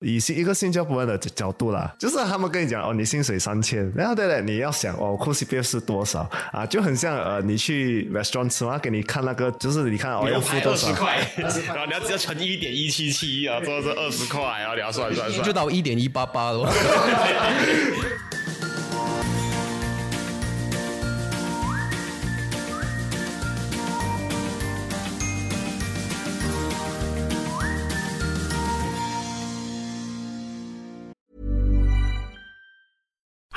以一个新加坡人的角度啦，就是他们跟你讲哦，你薪水三千，然后对了，你要想哦，扣 CPF 是多少啊？就很像呃，你去 restaurant 吃嘛，给你看那个，就是你看哦，要付多少块，然后你要只要乘一点一七七啊，这是二十块，然后你要算算算，就到一点一八八了。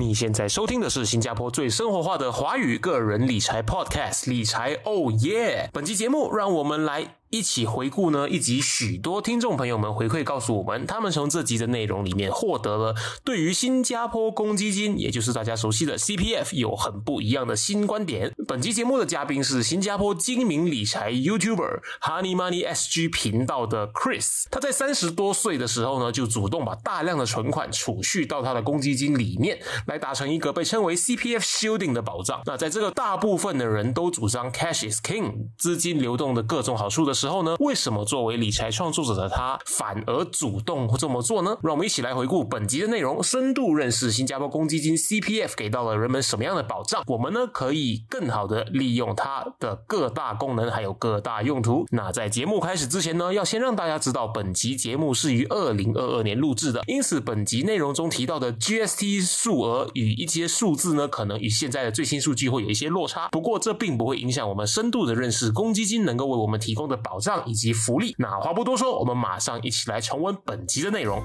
你现在收听的是新加坡最生活化的华语个人理财 Podcast《理财哦耶》。本期节目，让我们来。一起回顾呢以及，许多听众朋友们回馈告诉我们，他们从这集的内容里面获得了对于新加坡公积金，也就是大家熟悉的 CPF，有很不一样的新观点。本期节目的嘉宾是新加坡精明理财 YouTuber Honey Money SG 频道的 Chris。他在三十多岁的时候呢，就主动把大量的存款储蓄到他的公积金里面，来达成一个被称为 CPF Shielding 的保障。那在这个大部分的人都主张 Cash is King，资金流动的各种好处的。时候呢？为什么作为理财创作者的他反而主动这么做呢？让我们一起来回顾本集的内容，深度认识新加坡公积金 CPF 给到了人们什么样的保障？我们呢可以更好好的利用它的各大功能，还有各大用途。那在节目开始之前呢，要先让大家知道，本集节目是于二零二二年录制的，因此本集内容中提到的 GST 数额与一些数字呢，可能与现在的最新数据会有一些落差。不过这并不会影响我们深度的认识公积金能够为我们提供的。保障以及福利。那话不多说，我们马上一起来重温本集的内容。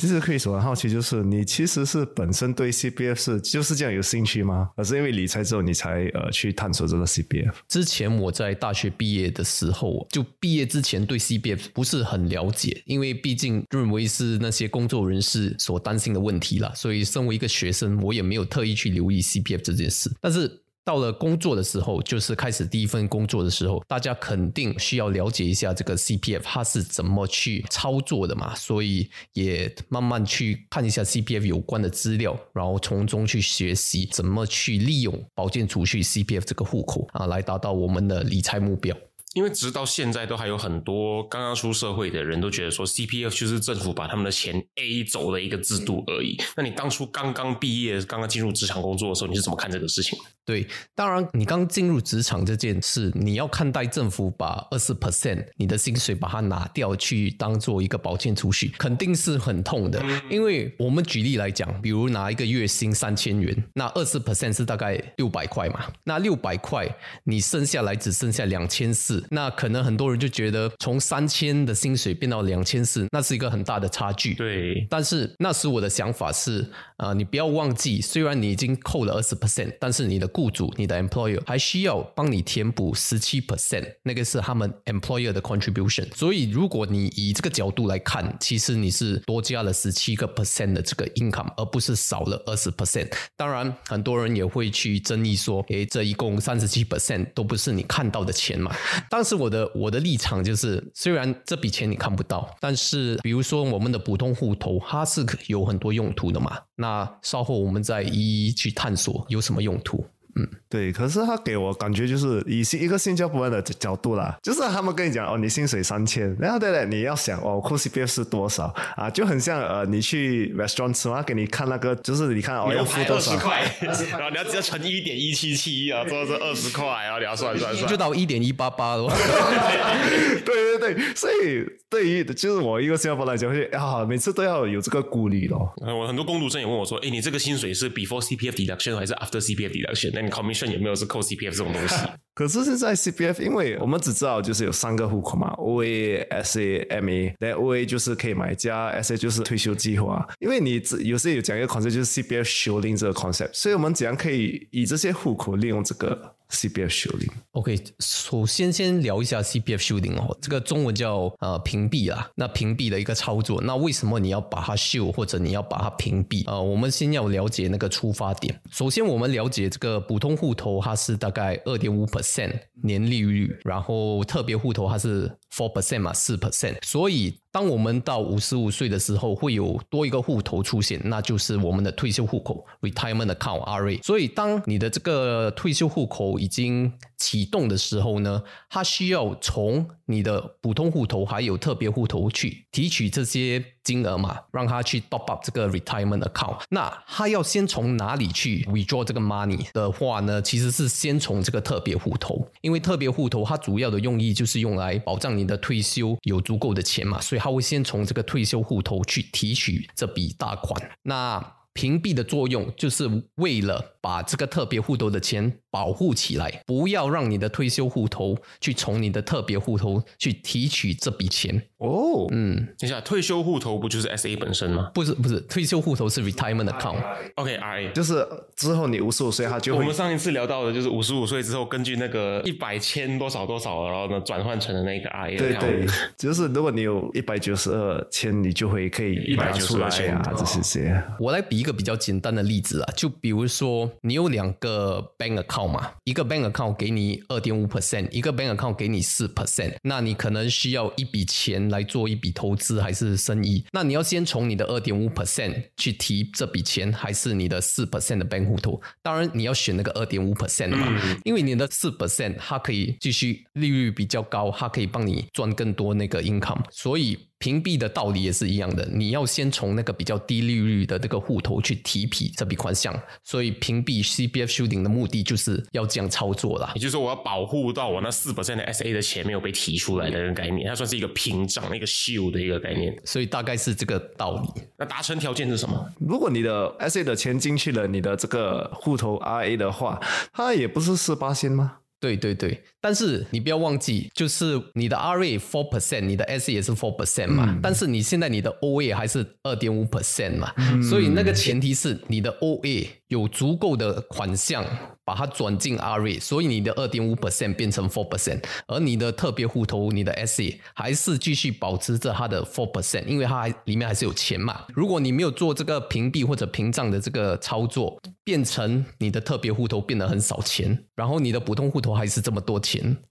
其实可以说很好奇，就是你其实是本身对 CPF 是就是这样有兴趣吗？而是因为理财之后你才呃去探索这个 CPF？之前我在大学毕业的时候，就毕业之前对 CPF 不是很了解，因为毕竟认为是那些工作人士所担心的问题了，所以身为一个学生，我也没有特意去留意 CPF 这件事。但是到了工作的时候，就是开始第一份工作的时候，大家肯定需要了解一下这个 CPF 它是怎么去操作的嘛，所以也慢慢去看一下 CPF 有关的资料，然后从中去学习怎么去利用保健储蓄 CPF 这个户口啊，来达到我们的理财目标。因为直到现在都还有很多刚刚出社会的人都觉得说 CPF 就是政府把他们的钱 A 走的一个制度而已。那你当初刚刚毕业、刚刚进入职场工作的时候，你是怎么看这个事情？对，当然你刚进入职场这件事，你要看待政府把二十 percent 你的薪水把它拿掉去当做一个保健储蓄，肯定是很痛的。因为我们举例来讲，比如拿一个月薪三千元，那二十 percent 是大概六百块嘛，那六百块你剩下来只剩下两千四。那可能很多人就觉得从三千的薪水变到两千四，那是一个很大的差距。对，但是那时我的想法是，啊，你不要忘记，虽然你已经扣了二十 percent，但是你的雇主、你的 employer 还需要帮你填补十七 percent，那个是他们 employer 的 contribution。所以如果你以这个角度来看，其实你是多加了十七个 percent 的这个 income，而不是少了二十 percent。当然，很多人也会去争议说，诶，这一共三十七 percent 都不是你看到的钱嘛？当时我的我的立场就是，虽然这笔钱你看不到，但是比如说我们的普通户头，它是有很多用途的嘛。那稍后我们再一一去探索有什么用途。嗯，对，可是他给我感觉就是以一个新加坡人的角度啦，就是他们跟你讲哦，你薪水三千，然后对了，你要想哦，扣 CPF 是多少啊？就很像呃，你去 restaurant 吃嘛，给你看那个，就是你看哦，要付多少块，然后你要直接乘一点一七七啊，做是二十块啊，你要算算算，就到一点一八八了。对对对，所以对于就是我一个新加坡来讲，会啊，每次都要有这个顾虑咯。我很多工读生也问我说，哎，你这个薪水是 before CPF deduction 还是 after CPF deduction？你 commission 有没有是扣 CPF 这种东西？可是现在 CPF，因为我们只知道就是有三个户口嘛，OA、SA、MA，那 OA 就是可以买家，SA 就是退休计划。因为你有时有讲一个 concept 就是 CPF s h i l d i n g 这个 concept，所以我们怎样可以以这些户口利用这个 CPF shielding？OK，首先先聊一下 CPF shielding 哦，这个中文叫呃屏蔽啦。那屏蔽的一个操作，那为什么你要把它 shield 或者你要把它屏蔽？呃，我们先要了解那个出发点。首先，我们了解这个普通户头它是大概二点五 percent 年利率，然后特别户头它是 four percent 嘛，四 percent。所以，当我们到五十五岁的时候，会有多一个户头出现，那就是我们的退休户口 （retirement account, RA）。所以，当你的这个退休户口已经启动的时候呢，它需要从你的普通户头还有特别户头去提取这些金额嘛，让他去 top up 这个 retirement account。那他要先从哪里去 withdraw 这个 money 的话呢？其实是先从这个特别户头，因为特别户头它主要的用意就是用来保障你的退休有足够的钱嘛，所以他会先从这个退休户头去提取这笔大款。那屏蔽的作用就是为了把这个特别户头的钱保护起来，不要让你的退休户头去从你的特别户头去提取这笔钱。哦，嗯，等一下，退休户头不就是 SA 本身吗不是不是，退休户头是 retirement account。？OK，RA。就是之后你五十五岁，他就会我们上一次聊到的就是五十五岁之后，根据那个一百千多少多少，然后呢转换成了那个 RA 对对，就是如果你有一百九十二千，你就会可以拿出来192啊，这些些。我来比一个比较简单的例子啊，就比如说你有两个 bank account 嘛，一个 bank account 给你二点五 percent，一个 bank account 给你四 percent，那你可能需要一笔钱来做一笔投资还是生意，那你要先从你的二点五 percent 去提这笔钱，还是你的四 percent 的 bank 户头？当然你要选那个二点五 percent 的嘛，因为你的四 percent 它可以继续利率比较高，它可以帮你赚更多那个 income，所以。屏蔽的道理也是一样的，你要先从那个比较低利率的这个户头去提笔这笔款项，所以屏蔽 CPF shielding 的目的就是要这样操作啦也。就是说，我要保护到我那四 percent 的 SA 的钱没有被提出来的那个概念，它算是一个屏障、一个 shield 的一个概念。所以大概是这个道理。那达成条件是什么？如果你的 SA 的钱进去了你的这个户头 RA 的话，它也不是四八仙吗？对对对，但是你不要忘记，就是你的 RA four percent，你的 S 也是 four percent 嘛，但是你现在你的 OA 还是二点五 percent 嘛，所以那个前提是你的 OA 有足够的款项把它转进 RA，所以你的二点五 percent 变成 four percent，而你的特别户头你的 SE 还是继续保持着它的 four percent，因为它还里面还是有钱嘛。如果你没有做这个屏蔽或者屏障的这个操作，变成你的特别户头变得很少钱，然后你的普通户头还是这么多钱，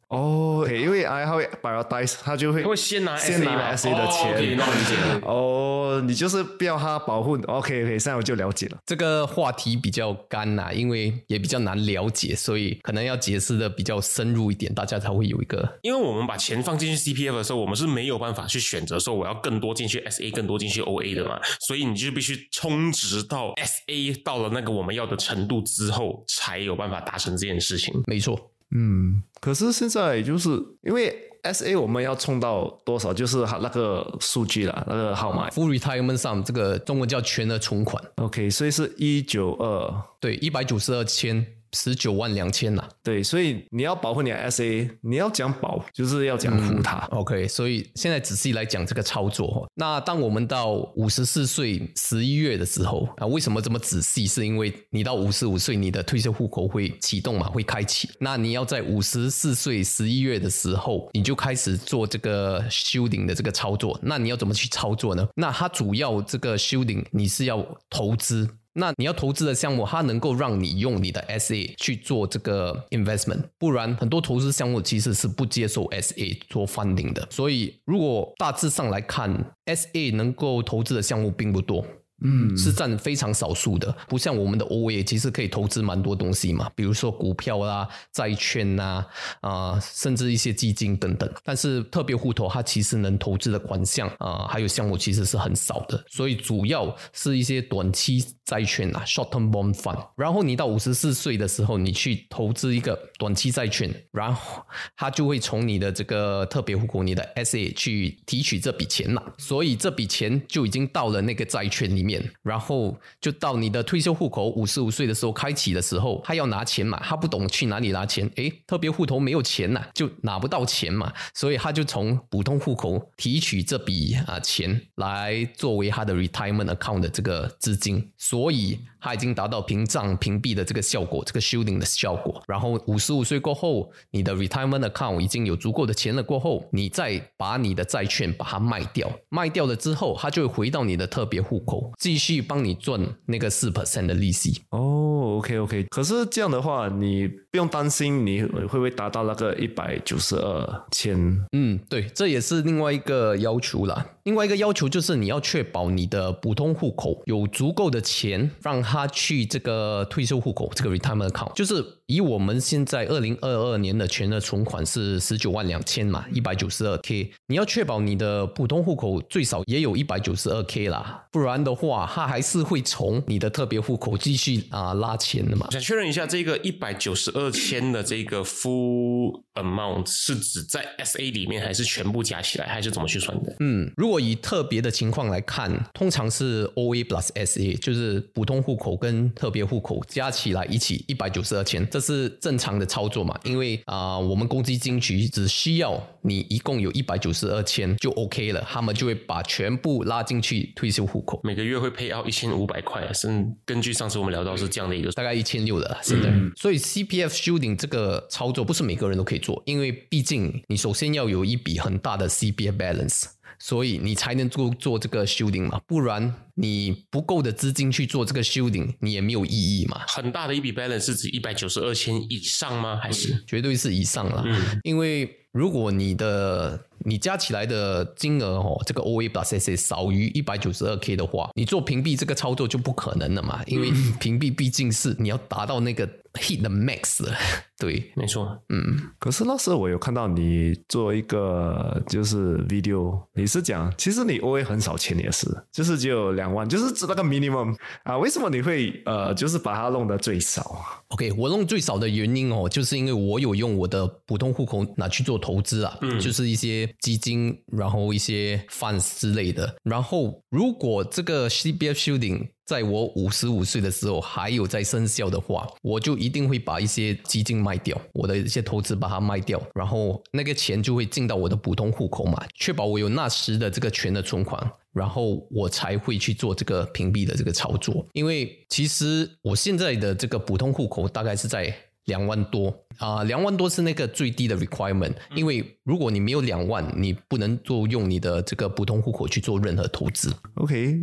哦，因为 I 它会 prioritize，他就会他会先拿 SA 先拿嘛 SA 的钱。那我理解了。哦，你就是不要他保护。OK OK，现在我就了解了。这个话题比较干呐、因为也比较难了解，所以可能要解释的比较深入一点，大家才会有一个因为我们把钱放进去 CPF 的时候，我们是没有办法去选择说我要更多进去 SA，更多进去 OA 的嘛，所以你就必须充值到 SA 到了那个我们要的程度之后，才有办法达成这件事情。没错。嗯，可是现在就是因为 SA 我们要冲到多少，就是它那个数据啦，那个号码。Full retirement sum 这个中文叫全额存款，OK，所以是一九二。对，一百九十二千十九万两千呐。对，所以你要保护你的 SA，你要讲保，就是要讲护它。OK，所以现在仔细来讲这个操作哦。那当我们到五十四岁十一月的时候啊，为什么这么仔细？是因为你到五十五岁，你的退休户口会启动嘛，会开启。那你要在五十四岁十一月的时候，你就开始做这个 shielding 的这个操作。那你要怎么去操作呢？那它主要这个 shielding 你是要投资。那你要投资的项目，它能够让你用你的 SA 去做这个 investment，不然很多投资项目其实是不接受 SA 做 funding 的。所以，如果大致上来看，SA 能够投资的项目并不多。嗯，是占非常少数的，不像我们的 OA，其实可以投资蛮多东西嘛，比如说股票啦、债券呐、啊、甚至一些基金等等。但是特别户头它其实能投资的款项啊、还有项目其实是很少的，所以主要是一些短期债券啊 （short-term bond fund）。然后你到五十四岁的时候，你去投资一个短期债券，然后它就会从你的这个特别户口、你的 SA 去提取这笔钱了，所以这笔钱就已经到了那个债券里面。面，然后就到你的退休户口五十五岁的时候开启的时候，他要拿钱嘛，他不懂去哪里拿钱，诶，特别户头没有钱呐、就拿不到钱嘛，所以他就从普通户口提取这笔啊钱来作为他的 retirement account 的这个资金，所以他已经达到屏障屏蔽的这个效果，这个 shielding 的效果。然后五十五岁过后，你的 retirement account 已经有足够的钱了过后，你再把你的债券把它卖掉，卖掉了之后，它就会回到你的特别户口，继续帮你赚那个四 percent 的利息。哦，OK OK，可是这样的话，你不用担心你会不会达到那个一百九十二千。嗯，对，这也是另外一个要求啦。另外一个要求就是你要确保你的普通户口有足够的钱，让他去这个退休户口这个 retirement account，就是以我们现在二零二二年的全额存款是十九万两千嘛，一百九十二 k，你要确保你的普通户口最少也有一百九十二 k 啦，不然的话，他还是会从你的特别户口继续啊、拉钱的嘛。想确认一下，这个一百九十二千的这个 full amount 是指在 SA 里面，还是全部加起来，还是怎么去算的？嗯，如果以特别的情况来看，通常是 OA plus SA，就是普通户口跟特别户口加起来一起一百九十二千，这是正常的操作嘛？因为啊、我们公积金局只需要你一共有一百九十二千就 OK 了，他们就会把全部拉进去退休户口。每个月会配到一千五百块，是根据上次我们聊到是这样的一个大概一千六的现在，所以 CPF shielding 这个操作不是每个人都可以做，因为毕竟你首先要有一笔很大的 CBA balance，所以你才能做做这个 shielding 嘛，不然你不够的资金去做这个 shielding，你也没有意义嘛。很大的一笔 balance 是指一百九十二千以上吗？还是绝对是以上了，因为如果你的你加起来的金额哦，这个 OA plus SA 少于一百九十二 K 的话，你做屏蔽这个操作就不可能了嘛，因为屏蔽毕竟是你要达到那个 hit 的 max 了，对，没错？嗯可是那时候我有看到你做一个就是 video，你是讲其实你 OA 很少钱也是，就是只有两万，就是指那个 minimum 啊，为什么你会呃就是把它弄得最少啊？OK，我弄最少的原因哦，就是因为我有用我的普通户口拿去做投资啊，就是一些基金，然后一些 funds 之类的。然后如果这个 C B F shielding 在我五十五岁的时候还有在生效的话，我就一定会把一些基金卖掉，我的一些投资把它卖掉，然后那个钱就会进到我的普通户口嘛，确保我有那时的这个全的存款。然后我才会去做这个屏蔽的这个操作，因为其实我现在的这个普通户口大概是在两万多啊，两、万多是那个最低的 requirement，因为如果你没有两万，你不能做用你的这个普通户口去做任何投资。OK，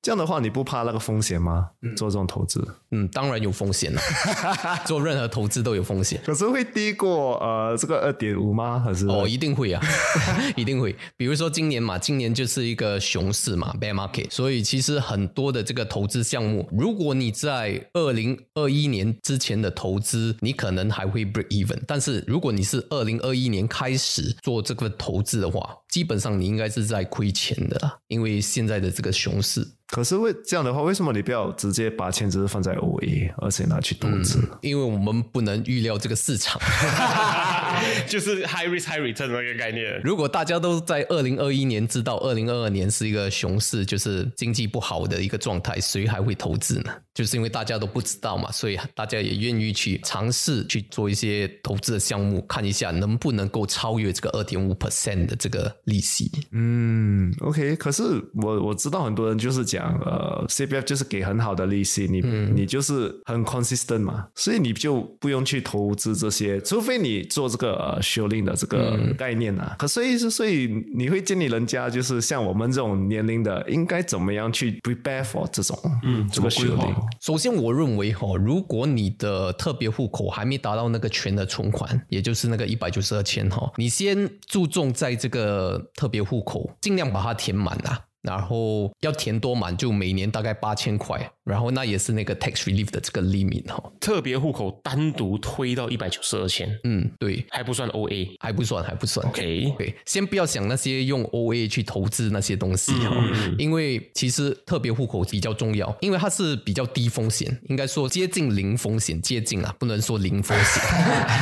这样的话你不怕那个风险吗？做这种投资，嗯，当然有风险了，做任何投资都有风险。可是会低过呃这个二点五吗？还是哦，一定会啊，一定会。比如说今年嘛，今年就是一个熊市嘛，bear market，所以其实很多的这个投资项目，如果你在二零二一年之前的投资，你可能还会 break even，但是如果你是二零二一年开始做这个投资的话，基本上你应该是在亏钱的啦，因为现在的这个熊市。可是为这样的话，为什么你不要直接把钱只是放在 OA，而且拿去投资？因为我们不能预料这个市场，就是 high risk high return 那个概念。如果大家都在二零二一年知道二零二二年是一个熊市，就是经济不好的一个状态，谁还会投资呢？就是因为大家都不知道嘛，所以大家也愿意去尝试去做一些投资的项目，看一下能不能够超越这个二点五 percent 的这个利息。嗯，OK。可是我我知道很多人就是讲，呃，CPF 就是给很好的利息，你、你就是很 consistent 嘛，所以你就不用去投资这些，除非你做这个呃 shielding 的这个概念啊。可所以是所以你会建议人家就是像我们这种年龄的，应该怎么样去 prepare for 这种嗯这个怎么规划 shielding？首先，我认为哈、如果你的特别户口还没达到那个全的存款，也就是那个一百九十二千哈，你先注重在这个特别户口，尽量把它填满啊。然后要填多满，就每年大概八千块，然后那也是那个 tax relief 的这个 limit 哈。特别户口单独推到一百九十二千，嗯，对，还不算 OA。还不算，还不算。OK，对，先不要想那些用 OA 去投资那些东西哈、因为其实特别户口比较重要，因为它是比较低风险，应该说接近零风险，接近啊，不能说零风险，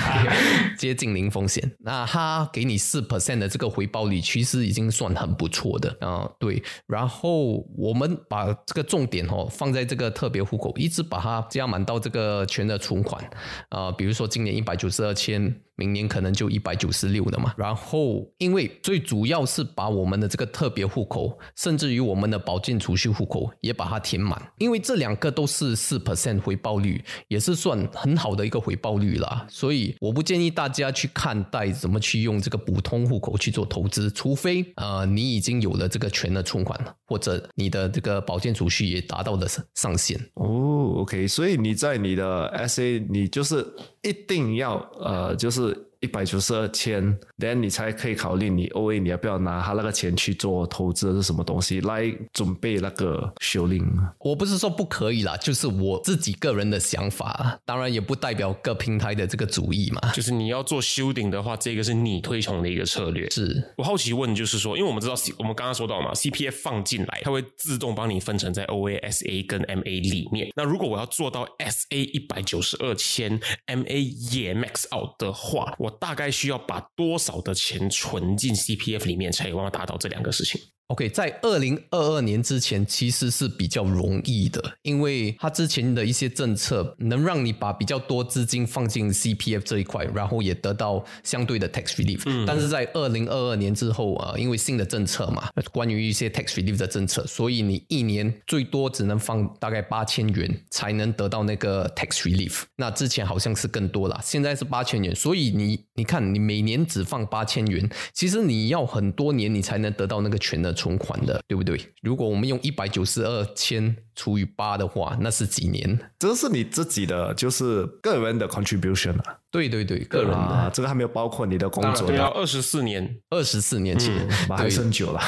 接近零风险。那它给你四 percent 的这个回报率，其实已经算很不错的啊、对，然后我们把这个重点哦放在这个特别户口，一直把它加满到这个全的存款啊、比如说今年一百九十二千。明年可能就一百九十六了嘛，然后因为最主要是把我们的这个特别户口，甚至于我们的保健储蓄户口也把它填满，因为这两个都是四 percent 回报率，也是算很好的一个回报率啦。所以我不建议大家去看待怎么去用这个普通户口去做投资，除非呃你已经有了这个全额存款了，或者你的这个保健储蓄也达到了上限。哦，OK，所以你在你的 SA，你就是一定要呃，就是一百九十二千，then 你才可以考虑你 OA 你要不要拿他那个钱去做投资是什么东西来准备那个修令。我不是说不可以啦，就是我自己个人的想法，当然也不代表各平台的这个主意嘛。就是你要做修顶的话，这个是你推崇的一个策略。是我好奇问，就是说，因为我们知道 C，我们刚刚说到嘛，CPF 放进来，它会自动帮你分成在 OA、SA 跟 MA 里面。那如果我要做到 SA 一百九十二千，MA 也 max out 的话，我大概需要把多少的钱存进 CPF 里面，才有望达到这两个事情？OK，在二零二二年之前其实是比较容易的，因为它之前的一些政策能让你把比较多资金放进 CPF 这一块，然后也得到相对的 tax relief。但是在二零二二年之后啊、呃因为新的政策嘛，关于一些 tax relief 的政策，所以你一年最多只能放大概八千元才能得到那个 tax relief。那之前好像是更多啦，现在是八千元，所以你你看你每年只放八千元，其实你要很多年你才能得到那个全额存款的，对不对？如果我们用一百九十二千除以八的话，那是几年？这是你自己的，就是个人的 contribution 啊，对对对，个人的啊，这个还没有包括你的工作对啊，的，二十四年，二十四年前，嘛还对是很久了。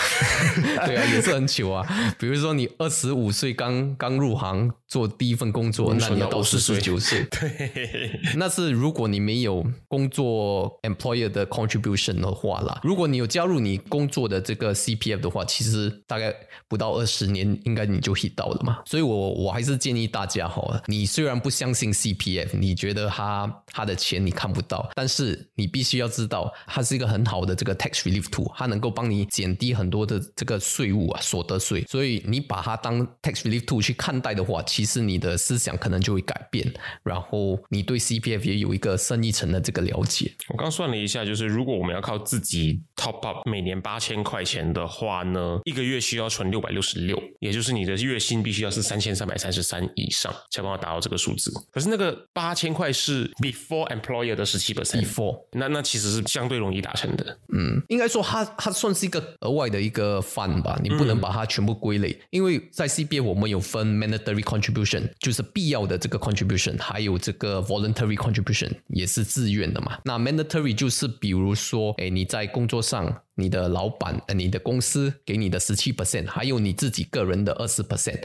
对啊，也是很久啊。比如说你二十五岁刚刚入行做第一份工作，那你要到四十九岁，对，那是如果你没有工作 employer 的 contribution 的话啦。如果你有加入你工作的这个 CPF 的话，其实大概不到二十年，应该你就 hit 到了嘛。所以我我还是建议大家哈，你虽然不相信 CPF，你觉得它它的钱你看不到，但是你必须要知道，它是一个很好的这个 tax relief tool，它能够帮你减低很多的这个税务啊，所得税。所以你把它当 tax relief tool 去看待的话，其实你的思想可能就会改变，然后你对 CPF 也有一个深一层的这个了解。我刚算了一下，就是如果我们要靠自己 top up 每年八千块钱的话呢，一个月需要存六百六十六，也就是你的月薪必须要是三千三百三十三以上，才帮我达到这个数字。可是那个八千块是 before employer 的十七 percent，Before 那那其实是相对容易达成的。嗯，应该说它它算是一个额外的一个 fund 吧，你不能把它全部归类，因为在 CBA 我们有分 mandatory contribution，就是必要的这个 contribution，还有这个 voluntary contribution 也是自愿的嘛。那 mandatory 就是比如说，哎，你在工作上。你的老板、呃你的公司给你的十七 percent，还有你自己个人的二十 percent，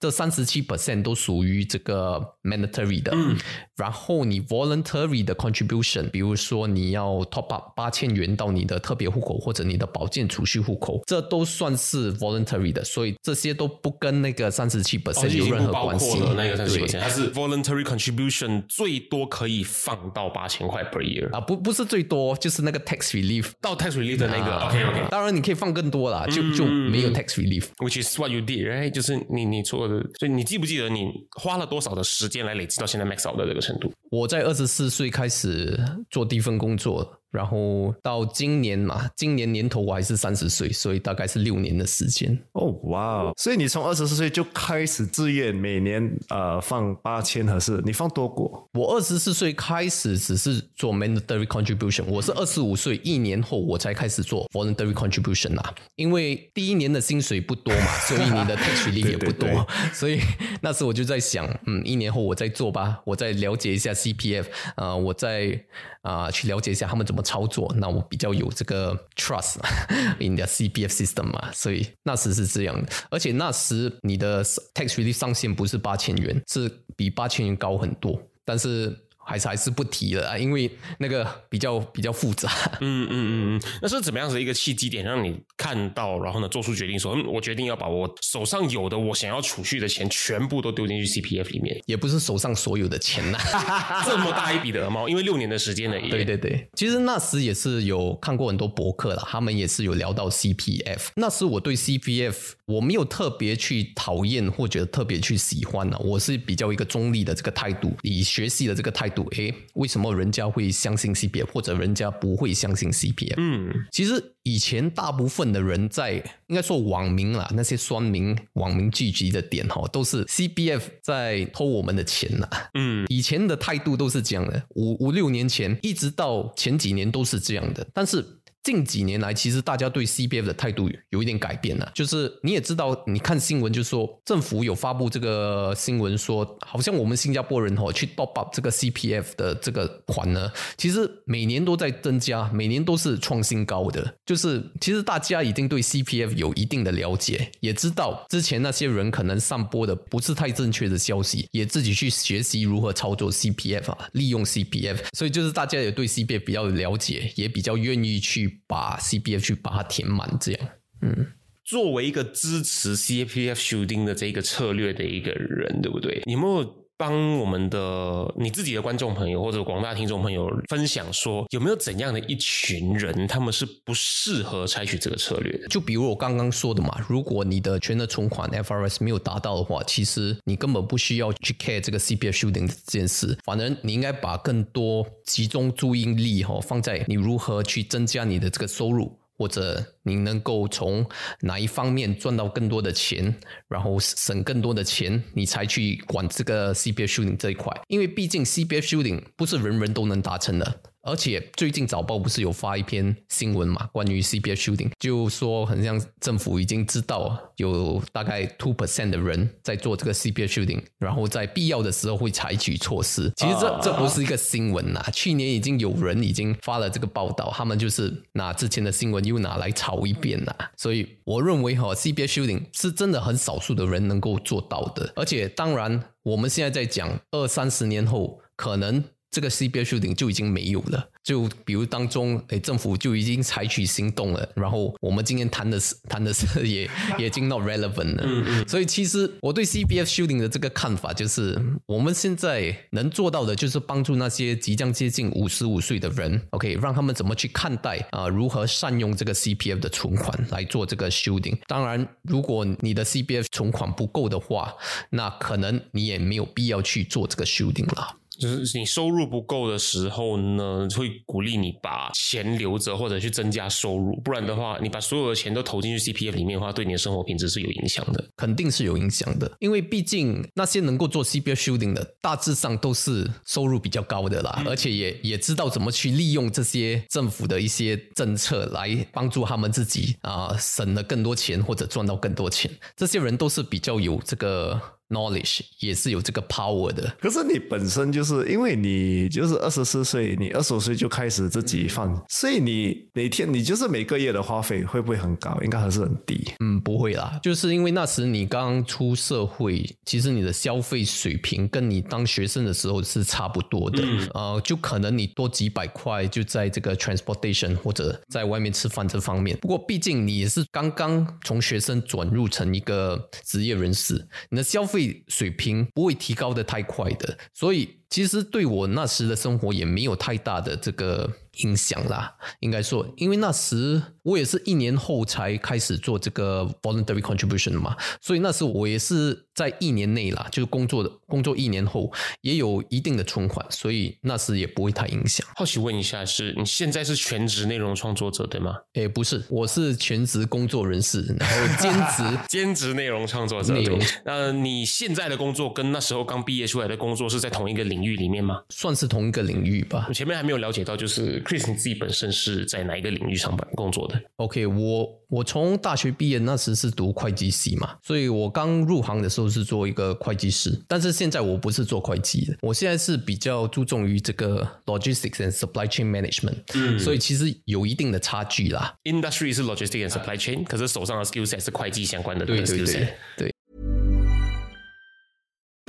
这三十七 percent 都属于这个 mandatory 的。嗯，然后你 voluntary 的 contribution，比如说你要 top up 八千元到你的特别户口或者你的保健储蓄户口，这都算是 voluntary 的，所以这些都不跟那个三十七哦 percent 有任何关系。括了那个三十七 percent，它是 voluntary contribution 最多可以放到八千块 per year，啊，不不是最多，就是那个 tax relief。到 tax relief 的那个。啊 OK OK。当然你可以放更多啦，就就没有 tax relief。Which is what you did, right？就是你你做的，所以你记不记得你花了多少的时间来累积到现在 max out 的这个程度？我在二十四岁开始做第一份工作，然后到今年嘛，今年年头我还是三十岁，所以大概是六年的时间。哦，哇哦！所以你从二十四岁就开始自愿每年呃放八千，合适你放多过？我二十四岁开始只是做 mandatory contribution，我是二十五岁一年后我才开始做 voluntary contribution 啦。因为第一年的薪水不多嘛，所以你的 tax relief 也不多，对对所以那时我就在想，嗯，一年后我再做吧，我再了解一下 CPF，呃，我再啊、去了解一下他们怎么操作，那我比较有这个 trust in the CPF system 嘛，所以那时是这样的，而且那时你的 tax relief 上限不是八千元，是比八千元高很多，但是。还是还是不提了啊，因为那个比较比较复杂。嗯嗯嗯嗯，那是怎么样子一个契机点让你看到，然后呢做出决定说，嗯，我决定要把我手上有的我想要储蓄的钱全部都丢进去 CPF 里面，也不是手上所有的钱呐，这么大一笔的鹅毛，因为六年的时间而已。对对对，其实那时也是有看过很多博客了，他们也是有聊到 CPF。那时我对 CPF 我没有特别去讨厌或者特别去喜欢呢，我是比较一个中立的这个态度，以学习的这个态度，诶，为什么人家会相信 CPF，或者人家不会相信 CPF？嗯，其实以前大部分的人在应该说网民啦，那些酸民网民聚集的点哈，都是 CPF 在偷我们的钱呐。嗯，以前的态度都是这样的，五五六年前一直到前几年都是这样的，但是。近几年来，其实大家对 CPF 的态度有一点改变了。就是你也知道，你看新闻就说政府有发布这个新闻，说好像我们新加坡人哦去 top up 这个 CPF 的这个款呢，其实每年都在增加，每年都是创新高的。就是其实大家已经对 CPF 有一定的了解，也知道之前那些人可能散播的不是太正确的消息，也自己去学习如何操作 CPF 啊，利用 CPF，所以就是大家也对 CPF 比较了解，也比较愿意去。把 CPF 去把它填满，这样，嗯，作为一个支持 CPF 修订的这个策略的一个人，对不对？有没有帮我们的你自己的观众朋友或者广大听众朋友分享说，有没有怎样的一群人，他们是不适合采取这个策略？就比如我刚刚说的嘛，如果你的全额存款 FRS 没有达到的话，其实你根本不需要去 care 这个 CPF shooting 这件事，反正你应该把更多集中注意力哈放在你如何去增加你的这个收入。或者你能够从哪一方面赚到更多的钱，然后省更多的钱，你才去管这个 CPF shooting 这一块，因为毕竟 CPF shooting 不是人人都能达成的。而且最近早报不是有发一篇新闻嘛？关于 CPF shooting，就说很像政府已经知道有大概 two percent 的人在做这个 CPF shooting，然后在必要的时候会采取措施。其实这这不是一个新闻呐，去年已经有人已经发了这个报道，他们就是拿之前的新闻又拿来炒一遍呐。所以我认为哈，CPF shooting 是真的很少数的人能够做到的。而且当然，我们现在在讲二三十年后可能。这个 CPF shooting 就已经没有了，就比如当中，哎，政府就已经采取行动了，然后我们今天谈的是 谈的是也 也已经 not relevant 了。嗯嗯。所以其实我对 CBF shooting 的这个看法就是，我们现在能做到的就是帮助那些即将接近五十五岁的人，OK，让他们怎么去看待啊，如何善用这个 CPF 的存款来做这个 shooting。当然，如果你的 CPF 存款不够的话，那可能你也没有必要去做这个 shooting 了。就是你收入不够的时候呢，会鼓励你把钱留着或者去增加收入，不然的话，你把所有的钱都投进去 CPF 里面的话，对你的生活品质是有影响的，肯定是有影响的。因为毕竟那些能够做 CPF shooting 的，大致上都是收入比较高的啦，而且也也知道怎么去利用这些政府的一些政策来帮助他们自己啊，省了更多钱或者赚到更多钱。这些人都是比较有这个。Knowledge 也是有这个 power 的，可是你本身就是因为你就是二十四岁，你二十五岁就开始自己放，所以你每天你就是每个月的花费会不会很高？应该还是很低。嗯，不会啦，就是因为那时你刚出社会，其实你的消费水平跟你当学生的时候是差不多的，呃，就可能你多几百块就在这个 transportation 或者在外面吃饭这方面。不过毕竟你也是刚刚从学生转入成一个职业人士，你的消费。水平不会提高的太快的，所以其实对我那时的生活也没有太大的这个。影响啦，应该说，因为那时我也是一年后才开始做这个 voluntary contribution 嘛，所以那时我也是在一年内啦，就是工作的工作一年后也有一定的存款，所以那时也不会太影响。好奇问一下，是你现在是全职内容创作者对吗？诶，不是，我是全职工作人士，然后兼职 兼职内容创作者。内容，那你现在的工作跟那时候刚毕业出来的工作是在同一个领域里面吗？算是同一个领域吧。我前面还没有了解到，就是。Chris，你自己本身是在哪一个领域上班工作的？OK，我我从大学毕业那时是读会计系嘛，所以我刚入行的时候是做一个会计师，但是现在我不是做会计的，我现在是比较注重于这个 logistics and supply chain management，嗯，所以其实有一定的差距啦。Industry 是 logistics and supply chain，可是手上的 skillset 是会计相关的，对对对对。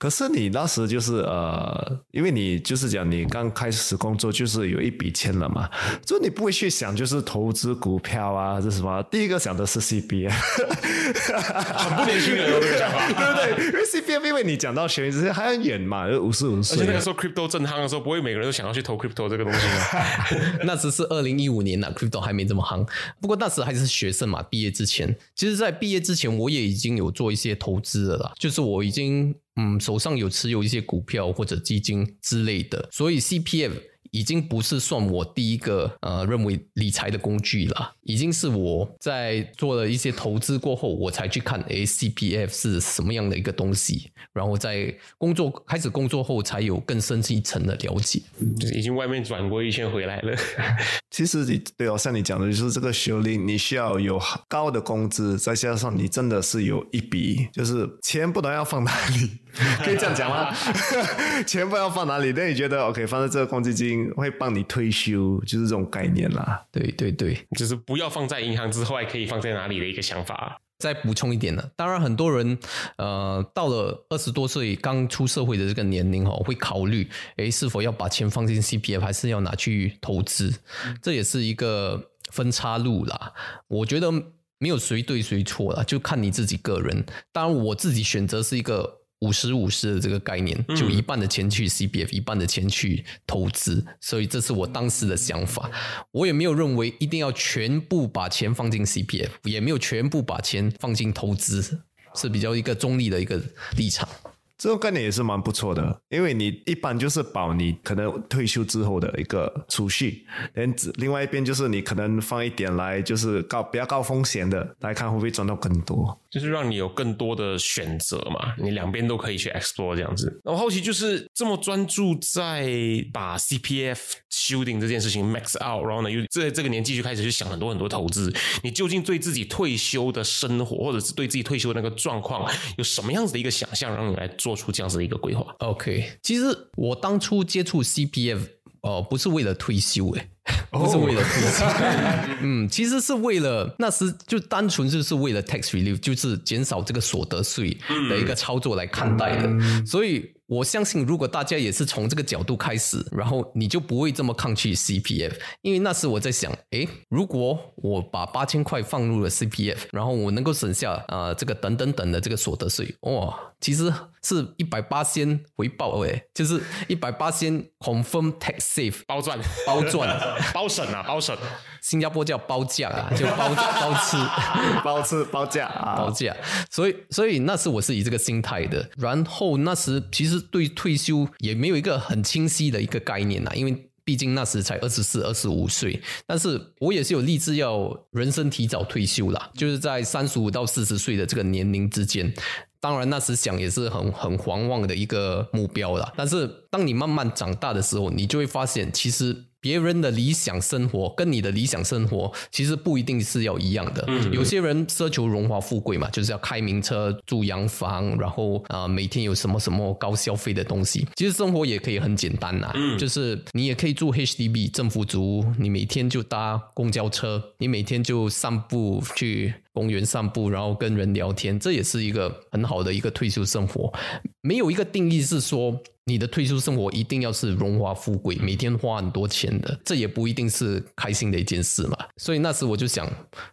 可是你那时就是呃，因为你就是讲你刚开始工作就是有一笔钱了嘛，就你不会去想就是投资股票啊，这什么？第一个想的是 CBA，很不年轻人哦，这个想法。对不对？因为 CBA 因为你讲到学这些还很远嘛，五十五而岁且那个时候 crypto 正夯的时候，不会每个人都想要去投 crypto 这个东西啊。那只是二零一五年呢、c r y p t o 还没这么夯。不过那时还是学生嘛，毕业之前，其实，在毕业之前，我也已经有做一些投资了啦，就是我已经嗯手上有持有一些股票或者基金之类的，所以 CPF。已经不是算我第一个呃认为理财的工具了，已经是我在做了一些投资过后，我才去看诶 CPF 是什么样的一个东西，然后在工作开始工作后才有更深一层的了解。就是已经外面转过一圈回来了。其实你对哦，像你讲的，就是这个学历，你需要有高的工资，再加上你真的是有一笔，就是钱不能要放哪里，可以这样讲吗？钱不知道放哪里，那你觉得 OK，放在这个公积金会帮你退休，就是这种概念啦。对对对，就是不要放在银行之外，可以放在哪里的一个想法。再补充一点呢，当然很多人呃到了二十多岁刚出社会的这个年龄哦，会考虑诶是否要把钱放进 CPF，还是要拿去投资，这也是一个分岔路啦。我觉得没有谁对谁错啦，就看你自己个人。当然我自己选择是一个。五十五十的这个概念，就一半的钱去 CBF，一半的钱去投资，所以这是我当时的想法。我也没有认为一定要全部把钱放进 CBF，也没有全部把钱放进投资，是比较一个中立的一个立场。这种概念也是蛮不错的，因为你一般就是保你可能退休之后的一个储蓄，连另外一边就是你可能放一点来，就是高比较高风险的，来看会不会赚到更多。就是让你有更多的选择嘛，你两边都可以去 explore 这样子。然后后期就是这么专注在把 CPF 修订这件事情 max out，然后呢又在这个年纪就开始去想很多很多投资。你究竟对自己退休的生活，或者是对自己退休那个状况，有什么样子的一个想象，让你来做出这样子的一个规划？OK，其实我当初接触 CPF，哦、不是为了退休，诶，不是为了退休，嗯，其实是为了那时就单纯就是为了 tax relief，就是减少这个所得税的一个操作来看待的，所以。我相信，如果大家也是从这个角度开始，然后你就不会这么抗拒 CPF，因为那时我在想，诶，如果我把八千块放入了 CPF，然后我能够省下啊、呃这个等等等的这个所得税，哇，其实是一百八先回报诶，就是一百八先 confirm tax safe 包赚，包赚，包省啊，包省。新加坡叫包价啊，就包 包吃。包吃包价啊，包价，所以所以那时我是以这个心态的。然后那时其实对退休也没有一个很清晰的一个概念啊，因为毕竟那时才二十四、二十五岁。但是我也是有立志要人生提早退休啦，就是在三十五到四十岁的这个年龄之间。当然，那时想也是很很狂妄的一个目标啦。但是，当你慢慢长大的时候，你就会发现，其实别人的理想生活跟你的理想生活其实不一定是要一样的。有些人奢求荣华富贵嘛，就是要开名车、住洋房，然后啊、呃每天有什么什么高消费的东西。其实生活也可以很简单呐、就是你也可以住 HDB 政府租屋，你每天就搭公交车，你每天就散步去公园散步，然后跟人聊天，这也是一个很好的一个退休生活。没有一个定义是说你的退休生活一定要是荣华富贵，每天花很多钱的，这也不一定是开心的一件事嘛。所以那时我就想，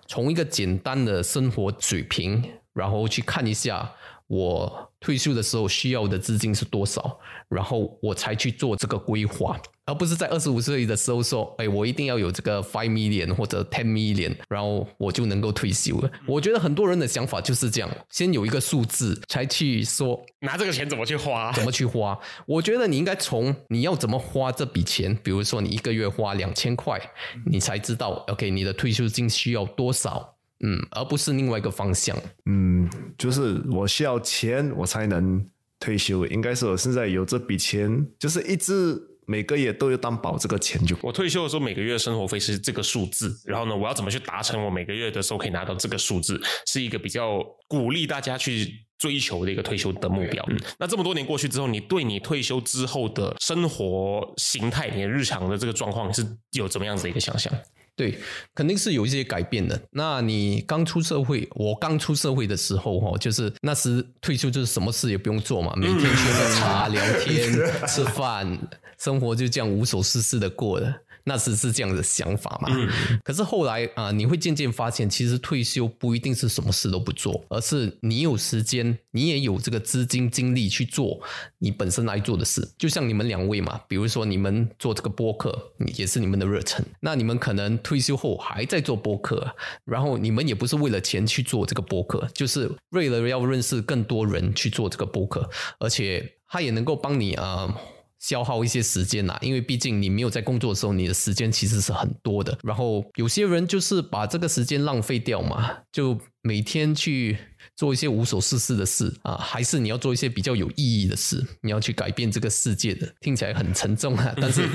从一个简单的生活水平，然后去看一下我退休的时候需要的资金是多少，然后我才去做这个规划，而不是在二十五岁的时候说，哎，我一定要有这个 five million 或者 ten million，然后我就能够退休了。我觉得很多人的想法就是这样，先有一个数字才去说拿这个钱怎么去花，怎么去花。我觉得你应该从你要怎么花这笔钱，比如说你一个月花两千块，你才知道 OK 你的退休金需要多少。嗯，而不是另外一个方向。嗯，就是我需要钱，我才能退休。应该是我现在有这笔钱，就是一直每个月都有担保这个钱就。我退休的时候每个月生活费是这个数字，然后呢，我要怎么去达成我每个月的时候可以拿到这个数字，是一个比较鼓励大家去追求的一个退休的目标。嗯，那这么多年过去之后，你对你退休之后的生活形态，你的日常的这个状况是有怎么样子的一个想象？对，肯定是有一些改变的。那你刚出社会，我刚出社会的时候，哈，就是那时退休就是什么事也不用做嘛，每天喝喝茶、聊天、吃饭，生活就这样无所事事的过了。那时是这样的想法嘛？嗯。可是后来啊，你会渐渐发现，其实退休不一定是什么事都不做，而是你有时间，你也有这个资金精力去做你本身来做的事。就像你们两位嘛，比如说你们做这个播客，也是你们的热忱。那你们可能退休后还在做播客，然后你们也不是为了钱去做这个播客，就是为了要认识更多人去做这个播客，而且它也能够帮你啊。消耗一些时间呐，因为毕竟你没有在工作的时候，你的时间其实是很多的。然后有些人就是把这个时间浪费掉嘛，就每天去。做一些无所事事的事啊，还是你要做一些比较有意义的事？你要去改变这个世界的，听起来很沉重啊。但是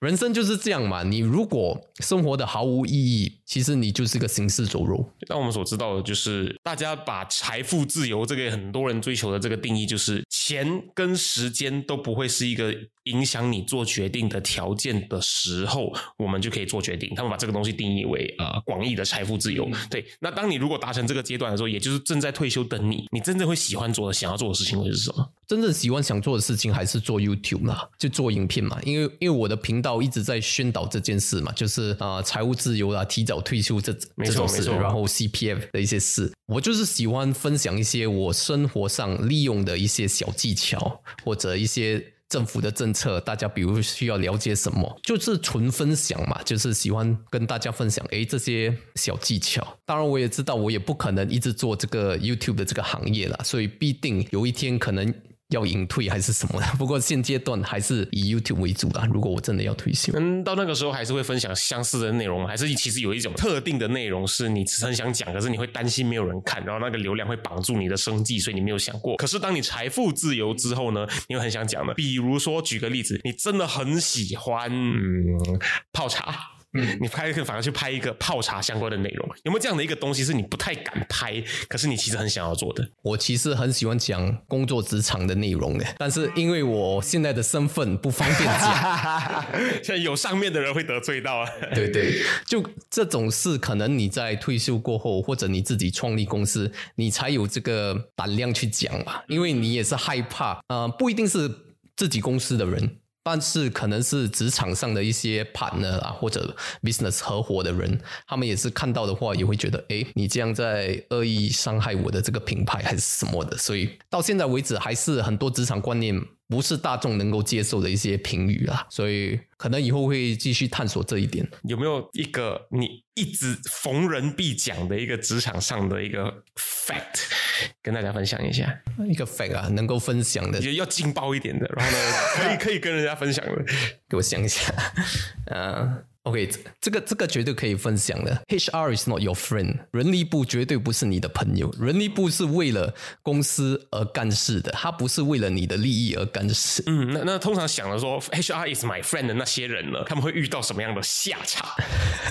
人生就是这样嘛。你如果生活的毫无意义，其实你就是个行尸走肉。那我们所知道的就是，大家把财富自由这个很多人追求的这个定义，就是钱跟时间都不会是一个影响你做决定的条件的时候，我们就可以做决定。他们把这个东西定义为呃广义的财富自由。对，那当你如果达成这个阶段的时候，也就是正在。退休等你，你真正会喜欢做的、想要做的事情会是什么？真正喜欢想做的事情还是做 YouTube 嘛，就做影片嘛。因为因为我的频道一直在宣导这件事嘛，就是啊，财务自由啦，提早退休这这种事，然后 CPF 的一些事，我就是喜欢分享一些我生活上利用的一些小技巧或者一些。政府的政策，大家比如需要了解什么，就是纯分享嘛，就是喜欢跟大家分享，诶这些小技巧。当然，我也知道，我也不可能一直做这个 YouTube 的这个行业了，所以必定有一天可能。要隐退还是什么的？不过现阶段还是以 YouTube 为主啦。如果我真的要退休，嗯，到那个时候还是会分享相似的内容，还是其实有一种特定的内容是你只很想讲，可是你会担心没有人看，然后那个流量会绑住你的生计，所以你没有想过。可是当你财富自由之后呢，你会很想讲的。比如说举个例子，你真的很喜欢泡茶。嗯，你拍反而去拍一个泡茶相关的内容，有没有这样的一个东西是你不太敢拍，可是你其实很想要做的？我其实很喜欢讲工作职场的内容的，但是因为我现在的身份不方便讲，现在有上面的人会得罪到啊。对对，就这种事，可能你在退休过后，或者你自己创立公司，你才有这个胆量去讲嘛，因为你也是害怕，呃，不一定是自己公司的人。但是可能是职场上的一些 partner 啊，或者 business 合伙的人，他们也是看到的话，也会觉得，哎，你这样在恶意伤害我的这个品牌还是什么的，所以到现在为止，还是很多职场观念。不是大众能够接受的一些评语啊，所以可能以后会继续探索这一点。有没有一个你一直逢人必讲的一个职场上的一个 fact，跟大家分享一下？一个 fact 啊，能够分享的，也要劲爆一点的，然后呢，可以 可以跟人家分享的，给我想一下，嗯。OK，这个这个绝对可以分享的。HR is not your friend，人力部绝对不是你的朋友。人力部是为了公司而干事的，他不是为了你的利益而干事。嗯，那那通常想的说 HR is my friend 的那些人呢，他们会遇到什么样的下场？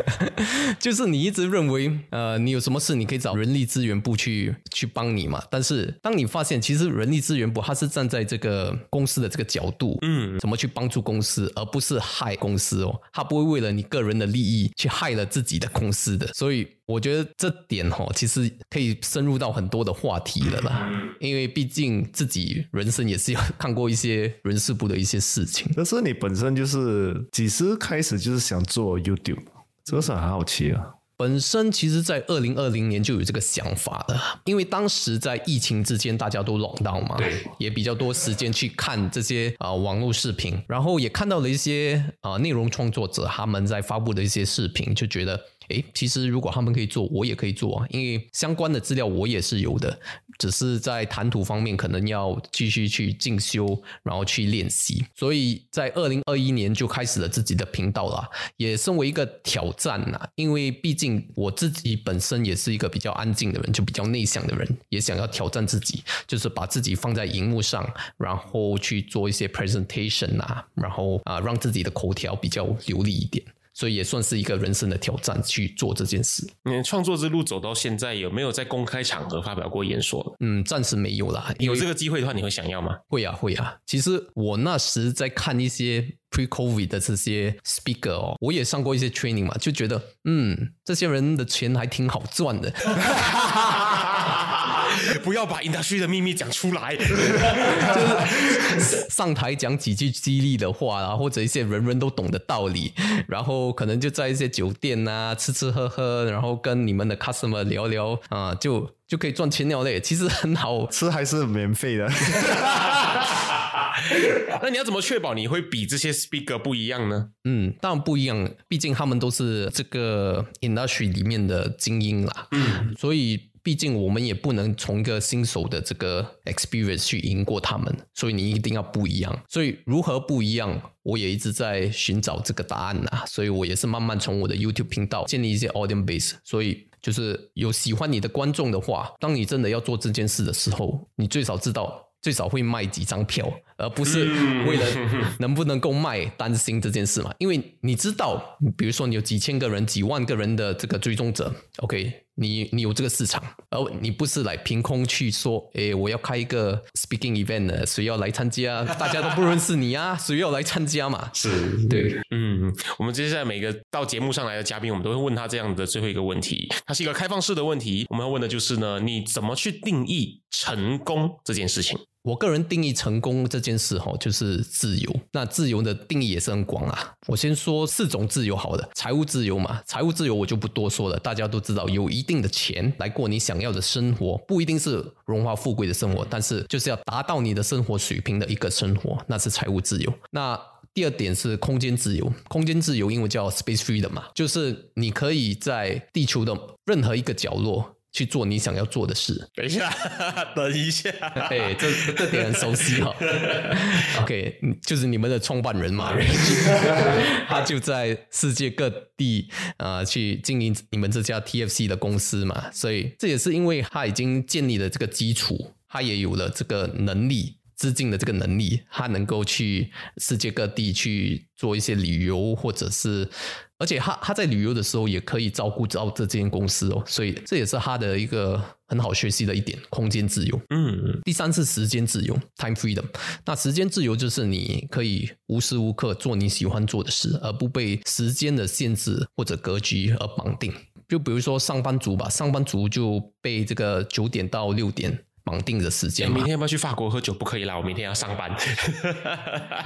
就是你一直认为，呃，你有什么事你可以找人力资源部去去帮你嘛。但是当你发现，其实人力资源部他是站在这个公司的这个角度，嗯，怎么去帮助公司，而不是害公司哦。他不会为了你。你个人的利益去害了自己的公司的，所以我觉得这点哈，其实可以深入到很多的话题了啦。因为毕竟自己人生也是有看过一些人事部的一些事情。但是你本身就是几时开始就是想做 YouTube，这个是很好奇啊。本身其实，在二零二零年就有这个想法了，因为当时在疫情之间，大家都冷到嘛，也比较多时间去看这些啊、网络视频，然后也看到了一些啊、内容创作者他们在发布的一些视频，就觉得。诶，其实如果他们可以做，我也可以做啊，因为相关的资料我也是有的，只是在谈吐方面可能要继续去进修，然后去练习。所以在二零二一年就开始了自己的频道啦，也身为一个挑战呐，因为毕竟我自己本身也是一个比较安静的人，就比较内向的人，也想要挑战自己，就是把自己放在荧幕上，然后去做一些 presentation 啊，然后啊让自己的口条比较流利一点。所以也算是一个人生的挑战，去做这件事。你创作之路走到现在，有没有在公开场合发表过演说？嗯，暂时没有啦。有这个机会的话，你会想要吗？会啊，会啊。其实我那时在看一些 pre-COVID 的这些 speaker 哦，我也上过一些 training 嘛，就觉得嗯，这些人的钱还挺好赚的。不要把 industry 的秘密讲出来。就是上台讲几句激励的话啊，或者一些人人都懂的道理，然后可能就在一些酒店啊吃吃喝喝，然后跟你们的 customer 聊聊啊，就就可以赚钱了嘞。其实很好，吃还是免费的。那你要怎么确保你会比这些 speaker 不一样呢？嗯，当然不一样，毕竟他们都是这个 industry 里面的精英啦。嗯，所以。毕竟我们也不能从一个新手的这个 experience 去赢过他们，所以你一定要不一样。所以如何不一样，我也一直在寻找这个答案呐。所以我也是慢慢从我的 YouTube 频道建立一些 audience base。所以就是有喜欢你的观众的话，当你真的要做这件事的时候，你最少知道。最少会卖几张票，而不是为了 能不能够卖担心这件事嘛？因为你知道，比如说你有几千个人、几万个人的这个追踪者，OK，你你有这个市场，而你不是来凭空去说，诶，我要开一个 speaking event，谁要来参加？大家都不认识你啊，谁要来参加嘛？是对，嗯，我们接下来每个到节目上来的嘉宾，我们都会问他这样的最后一个问题，它是一个开放式的问题，我们要问的就是呢，你怎么去定义成功这件事情？我个人定义成功这件事哈，就是自由。那自由的定义也是很广啊。我先说四种自由好了，财务自由嘛，财务自由我就不多说了，大家都知道，有一定的钱来过你想要的生活，不一定是荣华富贵的生活，但是就是要达到你的生活水平的一个生活，那是财务自由。那第二点是空间自由，空间自由英文叫 space free 的嘛，就是你可以在地球的任何一个角落。去做你想要做的事。等一下，等一下，哎，这这点很熟悉哈。OK，就是你们的创办人嘛，他就在世界各地啊去经营你们这家 TFC 的公司嘛，所以这也是因为他已经建立了这个基础，他也有了这个能力。资金的这个能力，他能够去世界各地去做一些旅游，或者是，而且他他在旅游的时候也可以照顾到这间公司哦，所以这也是他的一个很好学习的一点，空间自由。嗯，第三是时间自由 （time freedom）。那时间自由就是你可以无时无刻做你喜欢做的事，而不被时间的限制或者格局而绑定。就比如说上班族吧，上班族就被这个九点到六点。绑定的时间，明天要不要去法国喝酒？不可以啦，我明天要上班。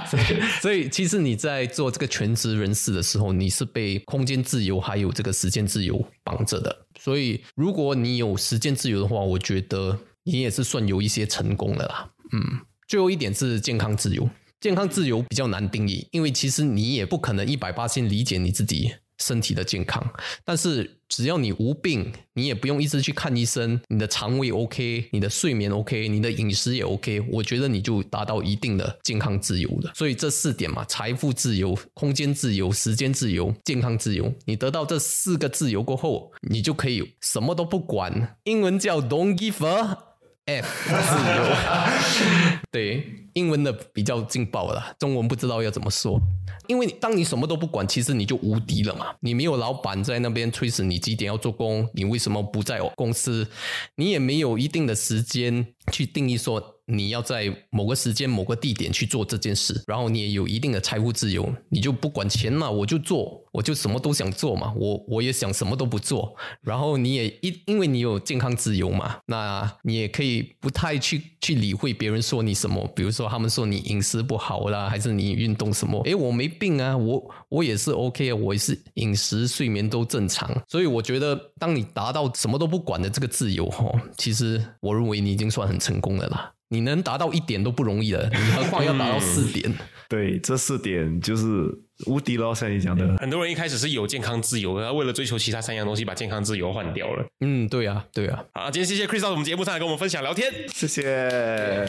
所以，所以其实你在做这个全职人士的时候，你是被空间自由还有这个时间自由绑着的。所以，如果你有时间自由的话，我觉得你也是算有一些成功的啦。嗯，最后一点是健康自由，健康自由比较难定义，因为其实你也不可能一百八千理解你自己。身体的健康，但是只要你无病，你也不用一直去看医生，你的肠胃 OK，你的睡眠 OK，你的饮食也 OK，我觉得你就达到一定的健康自由了。所以这四点嘛，财富自由、空间自由、时间自由、健康自由，你得到这四个自由过后，你就可以什么都不管。英文叫 Don't give a。F 自由，对，英文的比较劲爆了，中文不知道要怎么说。因为当你什么都不管，其实你就无敌了嘛。你没有老板在那边催死你几点要做工，你为什么不在公司？你也没有一定的时间去定义说你要在某个时间、某个地点去做这件事，然后你也有一定的财务自由，你就不管钱嘛，我就做，我就什么都想做嘛，我我也想什么都不做，然后你也因因为你有健康自由嘛，那你也可以不太去去理会别人说你什么，比如说他们说你饮食不好啦，还是你运动什么，诶，我没病啊，我我也是 OK 啊，我也是饮食睡眠都正常，所以我觉得当你达到什么都不管的这个自由哈，其实我认为你已经算很成功的啦。你能达到一点都不容易了，你何况要达到四点？对，这四点就是无敌了，像你讲的。很多人一开始是有健康自由，他为了追求其他三样东西，把健康自由换掉了。嗯，对啊，对啊。好，今天谢谢 Chris 到我们节目上来跟我们分享聊天，谢谢。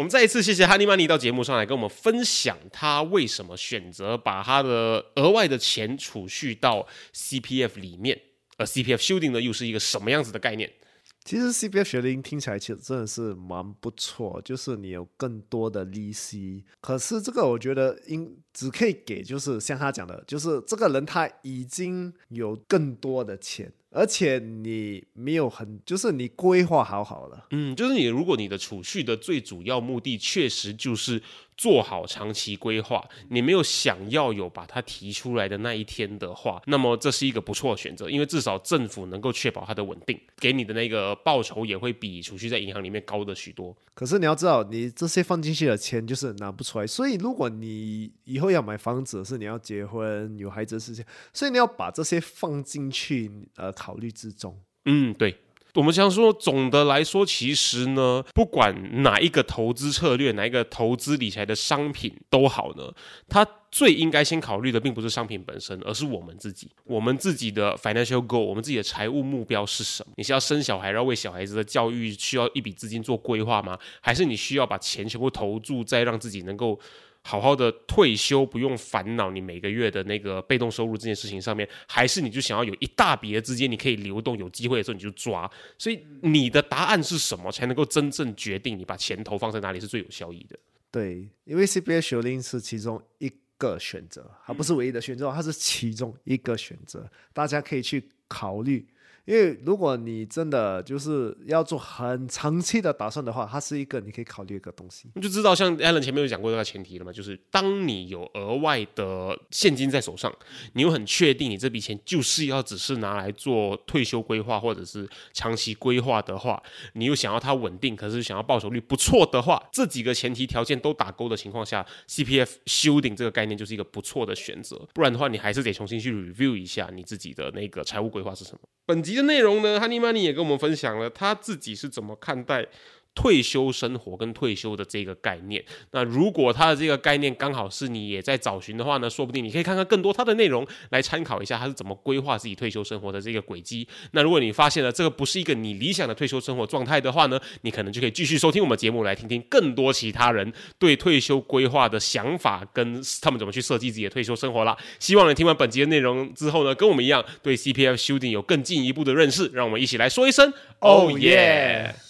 我们再一次谢谢哈尼曼尼到节目上来跟我们分享他为什么选择把他的额外的钱储蓄到 CPF 里面，而 CPF 修订呢又是一个什么样子的概念？其实 CPF 学龄听起来其实真的是蛮不错，就是你有更多的利息。可是这个我觉得应只可以给，就是像他讲的，就是这个人他已经有更多的钱，而且你没有很，就是你规划好好了。嗯，就是你如果你的储蓄的最主要目的确实就是做好长期规划，你没有想要有把它提出来的那一天的话，那么这是一个不错的选择，因为至少政府能够确保它的稳定，给你的那个报酬也会比储蓄在银行里面高的许多。可是你要知道，你这些放进去的钱就是拿不出来，所以如果你以以后要买房子，是你要结婚有孩子的事情，所以你要把这些放进去呃考虑之中。嗯，对。我们想说，总的来说，其实呢，不管哪一个投资策略，哪一个投资理财的商品都好呢，它最应该先考虑的，并不是商品本身，而是我们自己，我们自己的 financial goal，我们自己的财务目标是什么？你是要生小孩，然后为小孩子的教育需要一笔资金做规划吗？还是你需要把钱全部投注在让自己能够？好好的退休，不用烦恼你每个月的那个被动收入这件事情上面，还是你就想要有一大笔的资金，你可以流动，有机会的时候你就抓。所以你的答案是什么，才能够真正决定你把钱投放在哪里是最有效益的？对，因为 CPA 学龄是其中一个选择，它不是唯一的选择，它是其中一个选择，大家可以去考虑。因为如果你真的就是要做很长期的打算的话，它是一个你可以考虑一个东西。你就知道，像 Allen 前面有讲过这个前提了嘛，就是当你有额外的现金在手上，你又很确定你这笔钱就是要只是拿来做退休规划或者是长期规划的话，你又想要它稳定，可是想要报酬率不错的话，这几个前提条件都打勾的情况下，CPF shielding 这个概念就是一个不错的选择。不然的话，你还是得重新去 review 一下你自己的那个财务规划是什么。本集的内容呢，Honey Money 也跟我们分享了他自己是怎么看待。退休生活跟退休的这个概念，那如果他的这个概念刚好是你也在找寻的话呢，说不定你可以看看更多他的内容来参考一下他是怎么规划自己退休生活的这个轨迹。那如果你发现了这个不是一个你理想的退休生活状态的话呢，你可能就可以继续收听我们节目来听听更多其他人对退休规划的想法跟他们怎么去设计自己的退休生活啦。希望你听完本集的内容之后呢，跟我们一样对 CPF shielding 有更进一步的认识。让我们一起来说一声，Oh yeah！